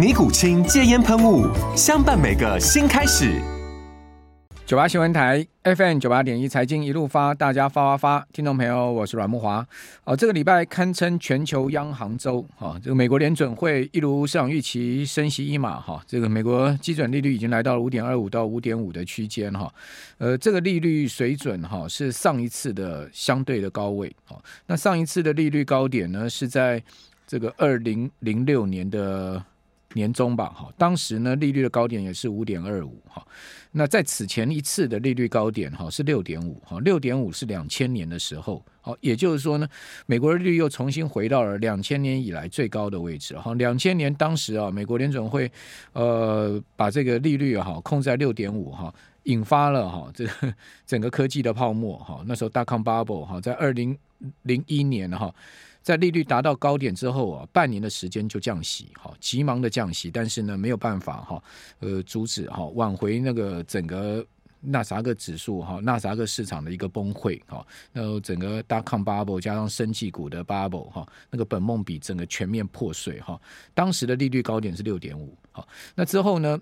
尼古清戒烟喷雾，相伴每个新开始。九八新闻台 FM 九八点一财经一路发，大家发发发，听众朋友，我是阮慕华。哦，这个礼拜堪称全球央行周哦！这个美国联准会一如市场预期升息一码哈，这个美国基准利率已经来到了五点二五到五点五的区间哈。呃，这个利率水准哈是上一次的相对的高位。哦那上一次的利率高点呢是在这个二零零六年的。年中吧，哈，当时呢利率的高点也是五点二五，哈，那在此前一次的利率高点，哈，是六点五，哈，六点五是两千年的时候，好，也就是说呢，美国利率又重新回到了两千年以来最高的位置，哈，两千年当时啊，美国联准会呃把这个利率哈控在六点五，哈，引发了哈这 整个科技的泡沫，哈，那时候 dot-com bubble，哈，在二零零一年哈。在利率达到高点之后啊，半年的时间就降息，哈，急忙的降息，但是呢没有办法哈，呃，阻止哈挽回那个整个纳斯达克指数哈纳斯达克市场的一个崩溃哈，那整个 dot-com bubble 加上生技股的 bubble 哈，那个本梦比整个全面破碎哈，当时的利率高点是六点五，好，那之后呢？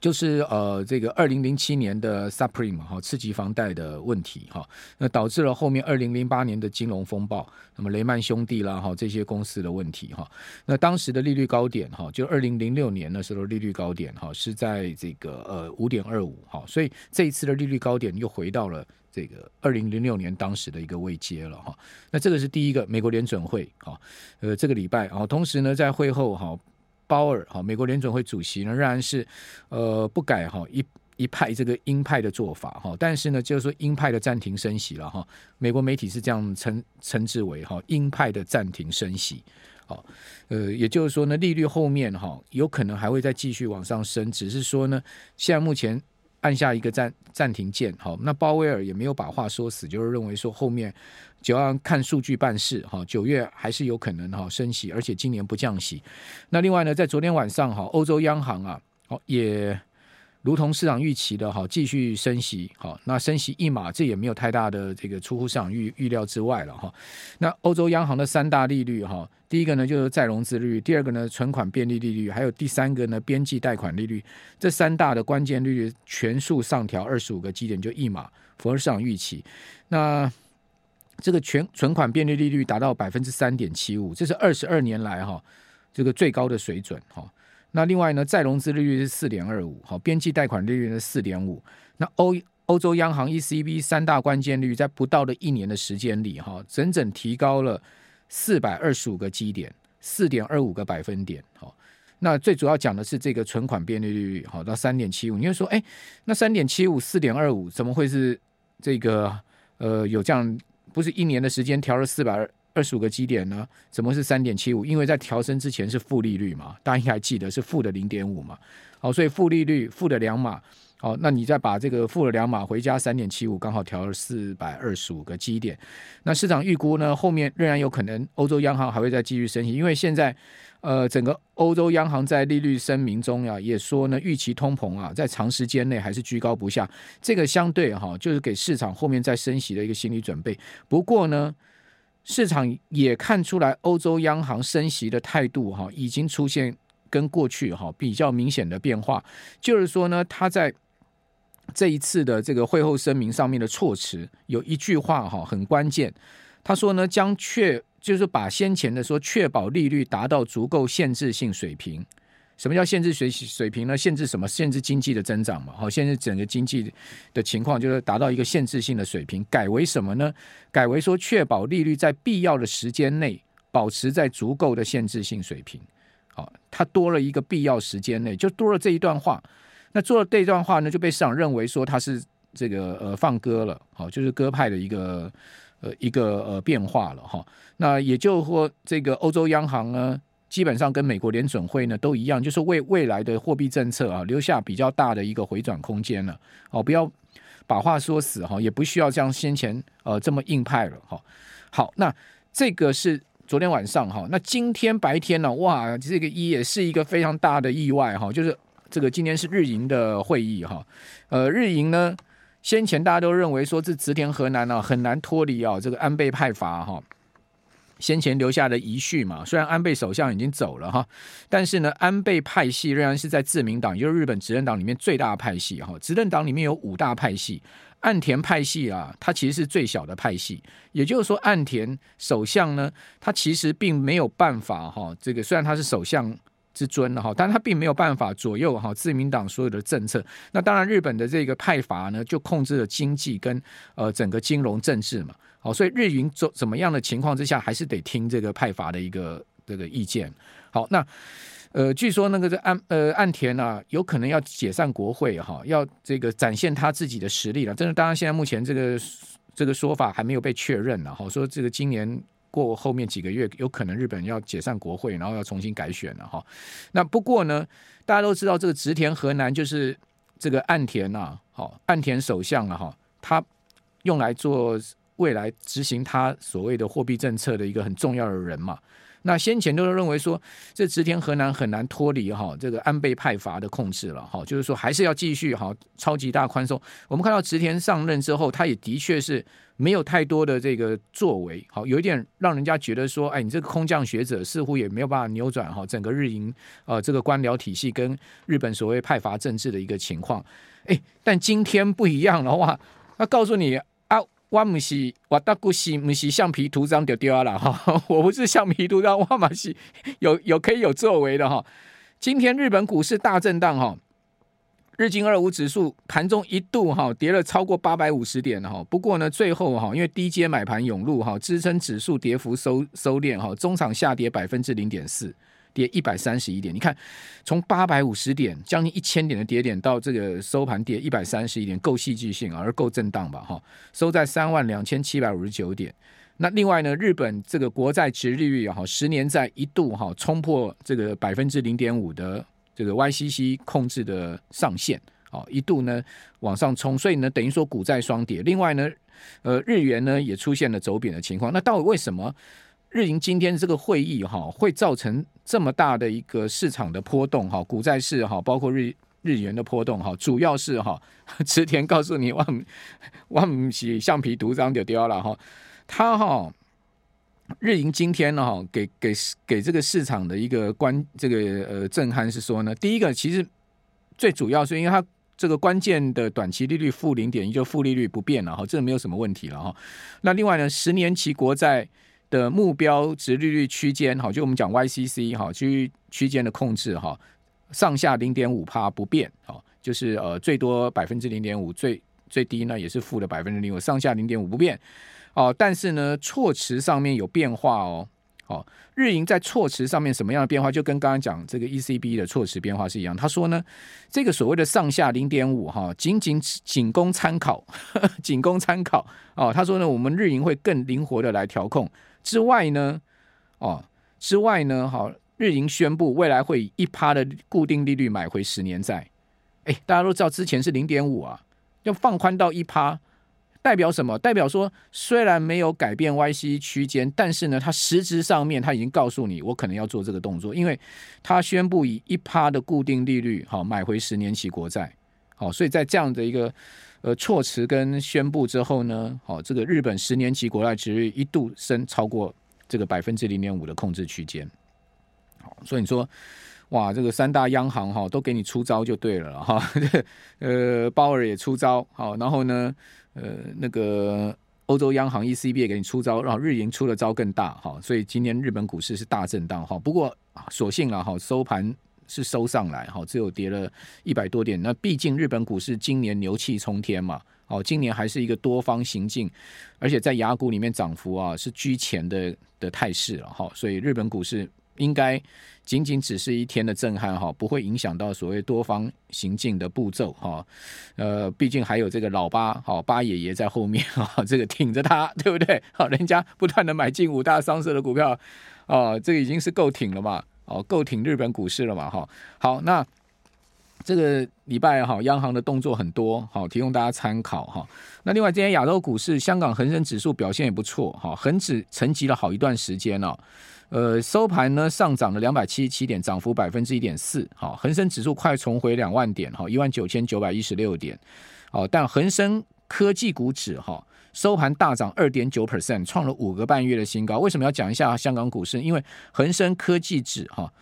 就是呃，这个二零零七年的 Supreme 哈，次级房贷的问题哈，那导致了后面二零零八年的金融风暴，那么雷曼兄弟啦哈这些公司的问题哈，那当时的利率高点哈，就二零零六年的时候利率高点哈是在这个呃五点二五哈，所以这一次的利率高点又回到了这个二零零六年当时的一个位阶了哈，那这个是第一个美国联准会哈，呃这个礼拜啊，同时呢在会后哈。鲍尔哈，美国联准会主席呢，仍然是呃不改哈一一派这个鹰派的做法哈，但是呢，就是说鹰派的暂停升息了哈。美国媒体是这样称称之为哈鹰派的暂停升息，好，呃，也就是说呢，利率后面哈有可能还会再继续往上升，只是说呢，现在目前。按下一个暂暂停键，好，那鲍威尔也没有把话说死，就是认为说后面就要看数据办事，哈，九月还是有可能哈升息，而且今年不降息。那另外呢，在昨天晚上哈，欧洲央行啊，哦也。如同市场预期的哈，继续升息，好，那升息一码，这也没有太大的这个出乎市场预预料之外了哈。那欧洲央行的三大利率哈，第一个呢就是再融资利率，第二个呢存款便利利率，还有第三个呢边际贷款利率，这三大的关键利率全数上调二十五个基点，就一码，符合市场预期。那这个全存款便利利率达到百分之三点七五，这是二十二年来哈这个最高的水准哈。那另外呢，再融资利率是四点二五，好，边际贷款利率是四点五。那欧欧洲央行 ECB 三大关键利率在不到的一年的时间里，哈，整整提高了四百二十五个基点，四点二五个百分点，好。那最主要讲的是这个存款便利率，好，到三点七五。你会说，哎，那三点七五、四点二五，怎么会是这个？呃，有这样不是一年的时间调了四百二？二十五个基点呢？怎么是三点七五？因为在调升之前是负利率嘛，大家应该还记得是负的零点五嘛。好，所以负利率负的两码。好，那你再把这个负了两码回家三点七五，刚好调了四百二十五个基点。那市场预估呢，后面仍然有可能欧洲央行还会再继续升息，因为现在呃，整个欧洲央行在利率声明中呀，也说呢，预期通膨啊，在长时间内还是居高不下。这个相对哈，就是给市场后面再升息的一个心理准备。不过呢。市场也看出来，欧洲央行升息的态度哈，已经出现跟过去哈比较明显的变化。就是说呢，它在这一次的这个会后声明上面的措辞有一句话哈很关键，他说呢，将确就是把先前的说确保利率达到足够限制性水平，什么叫限制水水平呢？限制什么？限制经济的增长嘛。好，限制整个经济的情况，就是达到一个限制性的水平。改为什么呢？改为说确保利率在必要的时间内保持在足够的限制性水平。好，它多了一个必要时间内，就多了这一段话。那做了这段话呢，就被市场认为说它是这个呃放鸽了。好，就是鸽派的一个呃一个呃变化了哈。那也就说，这个欧洲央行呢，基本上跟美国联准会呢都一样，就是为未来的货币政策啊留下比较大的一个回转空间了。哦，不要把话说死哈，也不需要像先前呃这么硬派了哈。好，那这个是昨天晚上哈，那今天白天呢，哇，这个一也是一个非常大的意外哈，就是这个今天是日银的会议哈，呃，日银呢先前大家都认为说这植田和男啊很难脱离啊这个安倍派阀哈。先前留下的遗绪嘛，虽然安倍首相已经走了哈，但是呢，安倍派系仍然是在自民党，也就是日本执政党里面最大的派系哈。执政党里面有五大派系，岸田派系啊，它其实是最小的派系。也就是说，岸田首相呢，他其实并没有办法哈，这个虽然他是首相之尊了哈，但他并没有办法左右哈自民党所有的政策。那当然，日本的这个派阀呢，就控制了经济跟呃整个金融政治嘛。好，所以日银怎怎么样的情况之下，还是得听这个派阀的一个这个意见。好，那呃，据说那个岸呃岸田啊，有可能要解散国会哈，要这个展现他自己的实力了。真的，当然现在目前这个这个说法还没有被确认了哈。说这个今年过后面几个月，有可能日本要解散国会，然后要重新改选了哈。那不过呢，大家都知道这个植田河南就是这个岸田呐，好，岸田首相啊哈，他用来做。未来执行他所谓的货币政策的一个很重要的人嘛，那先前都是认为说，这植田和南很难脱离哈这个安倍派阀的控制了哈，就是说还是要继续哈超级大宽松。我们看到植田上任之后，他也的确是没有太多的这个作为，好有一点让人家觉得说，哎，你这个空降学者似乎也没有办法扭转哈整个日营呃这个官僚体系跟日本所谓派阀政治的一个情况。哎，但今天不一样了哇，他告诉你。我唔是我大不是唔是橡皮图章就丢了哈，我不是橡皮图章，我嘛是有有可以有作为的哈。今天日本股市大震荡哈，日经二五指数盘中一度哈跌了超过八百五十点哈，不过呢最后哈因为低阶买盘涌入哈，支撑指数跌幅收收敛哈，中场下跌百分之零点四。跌一百三十一点，你看，从八百五十点将近一千点的跌点到这个收盘跌一百三十一点，够戏剧性而够震荡吧？哈，收在三万两千七百五十九点。那另外呢，日本这个国债殖利率哈，十年债一度哈冲破这个百分之零点五的这个 YCC 控制的上限，啊，一度呢往上冲，所以呢等于说股债双跌。另外呢，呃，日元呢也出现了走贬的情况。那到底为什么？日银今天这个会议哈，会造成这么大的一个市场的波动哈，股债市哈，包括日日元的波动哈，主要是哈，池田告诉你，万万喜橡皮图章就掉了哈，他哈日银今天呢哈，给给给这个市场的一个关这个呃震撼是说呢，第一个其实最主要是因为它这个关键的短期利率负零点一，就负利率不变了哈，这个没有什么问题了哈。那另外呢，十年期国债。的目标值利率区间，哈，就我们讲 YCC 哈，区区间的控制哈，上下零点五帕不变，哈，就是呃最多百分之零点五，最最低呢也是负的百分之零五，上下零点五不变，哦，但是呢措辞上面有变化哦，哦，日银在措辞上面什么样的变化，就跟刚刚讲这个 ECB 的措辞变化是一样，他说呢，这个所谓的上下零点五哈，仅仅仅供参考，仅供参考，哦，他说呢，我们日银会更灵活的来调控。之外呢，哦，之外呢，好，日银宣布未来会以一趴的固定利率买回十年债。哎，大家都知道之前是零点五啊，要放宽到一趴，代表什么？代表说虽然没有改变 YC 区间，但是呢，它实质上面它已经告诉你，我可能要做这个动作，因为它宣布以一趴的固定利率好买回十年期国债。哦，所以在这样的一个。呃，措辞跟宣布之后呢，好，这个日本十年期国债值率一度升超过这个百分之零点五的控制区间。好，所以你说，哇，这个三大央行哈都给你出招就对了哈。呃，鲍尔也出招，好，然后呢，呃，那个欧洲央行 ECB 也给你出招，然后日银出的招更大，哈，所以今天日本股市是大震荡哈。不过，所幸了哈，收盘。是收上来哈，只有跌了一百多点。那毕竟日本股市今年牛气冲天嘛，哦，今年还是一个多方行进，而且在雅股里面涨幅啊是居前的的态势了哈，所以日本股市。应该仅仅只是一天的震撼哈，不会影响到所谓多方行进的步骤哈。呃，毕竟还有这个老八哈八爷爷在后面哈，这个挺着他，对不对？好，人家不断的买进五大商社的股票，哦，这个已经是够挺了嘛，哦，够挺日本股市了嘛，哈。好，那这个礼拜哈，央行的动作很多，好，提供大家参考哈。那另外，今天亚洲股市，香港恒生指数表现也不错哈，恒指沉寂了好一段时间了。呃，收盘呢上涨了两百七十七点，涨幅百分之一点四。好，恒生指数快重回两万点，哈，一万九千九百一十六点。好，但恒生科技股指哈收盘大涨二点九 percent，创了五个半月的新高。为什么要讲一下香港股市？因为恒生科技指哈，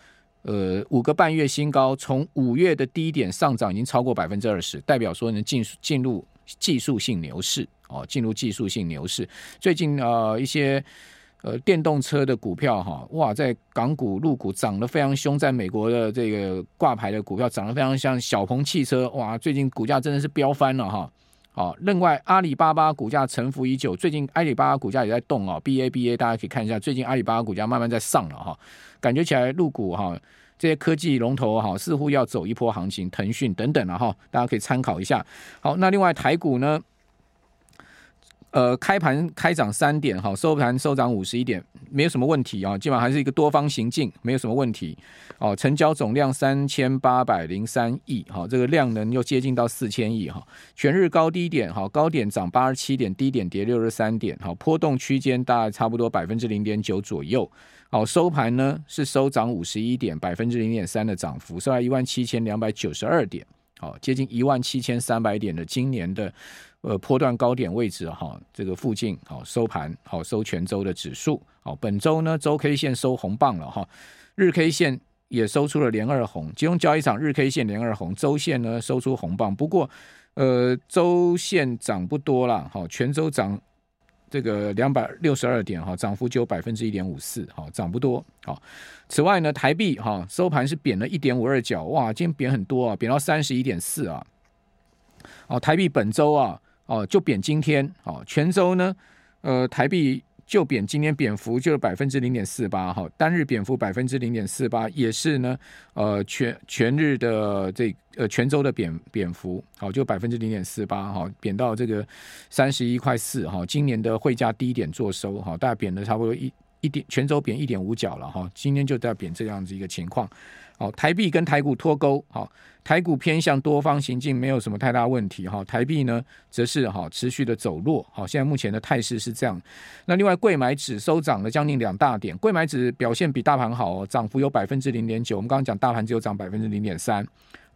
呃，五个半月新高，从五月的低点上涨已经超过百分之二十，代表说能进进入技术性牛市哦，进入技术性牛市。最近呃一些。呃，电动车的股票哈，哇，在港股、陆股涨得非常凶，在美国的这个挂牌的股票涨得非常像小鹏汽车，哇，最近股价真的是飙翻了哈。好，另外阿里巴巴股价沉浮已久，最近阿里巴巴股价也在动啊，B A B A，大家可以看一下，最近阿里巴巴股价慢慢在上了哈，感觉起来入股哈这些科技龙头哈似乎要走一波行情，腾讯等等了哈，大家可以参考一下。好，那另外台股呢？呃，开盘开涨三点，哈，收盘收涨五十一点，没有什么问题啊，基本上还是一个多方行进，没有什么问题。哦，成交总量三千八百零三亿，哈，这个量能又接近到四千亿，哈，全日高低点，哈，高点涨八十七点，低点跌六十三点，哈，波动区间大概差不多百分之零点九左右。好，收盘呢是收涨五十一点，百分之零点三的涨幅，收在一万七千两百九十二点，好，接近一万七千三百点的今年的。呃，波段高点位置哈，这个附近好收盘好收全周的指数好，本周呢周 K 线收红棒了哈，日 K 线也收出了连二红，金融交易场日 K 线连二红，周线呢收出红棒，不过呃周线涨不多了哈，全周涨这个两百六十二点哈，涨幅只有百分之一点五四哈，涨不多好。此外呢，台币哈收盘是贬了一点五二角，哇，今天贬很多啊，贬到三十一点四啊，哦，台币本周啊。哦，就贬今天哦，泉州呢，呃，台币就贬今天贬幅就是百分之零点四八哈，单日贬幅百分之零点四八，也是呢，呃，全全日的这呃泉州的贬贬幅好就百分之零点四八哈，贬到这个三十一块四哈，今年的汇价低点做收哈，大概贬了差不多一一点，泉州贬一点五角了哈，今天就在贬这样子一个情况。好，台币跟台股脱钩，好，台股偏向多方行进，没有什么太大问题哈。台币呢，则是哈持续的走弱，好，现在目前的态势是这样。那另外，贵买指收涨了将近两大点，贵买指表现比大盘好哦，涨幅有百分之零点九。我们刚刚讲大盘只有涨百分之零点三，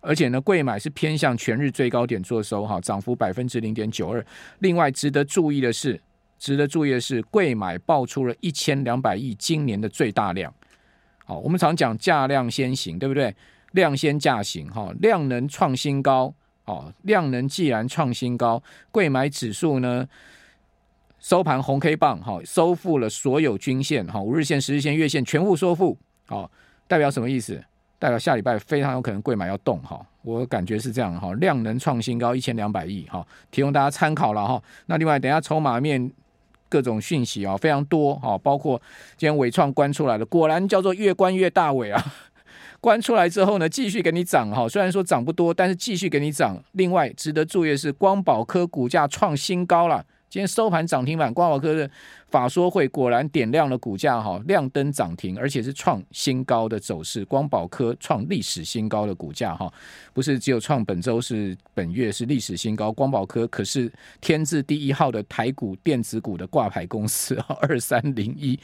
而且呢，贵买是偏向全日最高点做收哈，涨幅百分之零点九二。另外，值得注意的是，值得注意的是，贵买爆出了一千两百亿今年的最大量。好，我们常讲价量先行，对不对？量先价行，哈，量能创新高，哦，量能既然创新高，贵买指数呢收盘红 K 棒，哈，收复了所有均线，哈，五日线、十日线、月线全部收复，好，代表什么意思？代表下礼拜非常有可能贵买要动，哈，我感觉是这样，哈，量能创新高一千两百亿，哈，提供大家参考了，哈。那另外，等下筹码面。各种讯息啊，非常多啊，包括今天伟创关出来的，果然叫做越关越大尾啊！关出来之后呢，继续给你涨哈，虽然说涨不多，但是继续给你涨。另外值得注意的是，光宝科股价创新高了。今天收盘涨停板，光宝科的法说会果然点亮了股价哈，亮灯涨停，而且是创新高的走势。光宝科创历史新高的股价哈，不是只有创本周是本月是历史新高，光宝科可是天字第一号的台股电子股的挂牌公司二三零一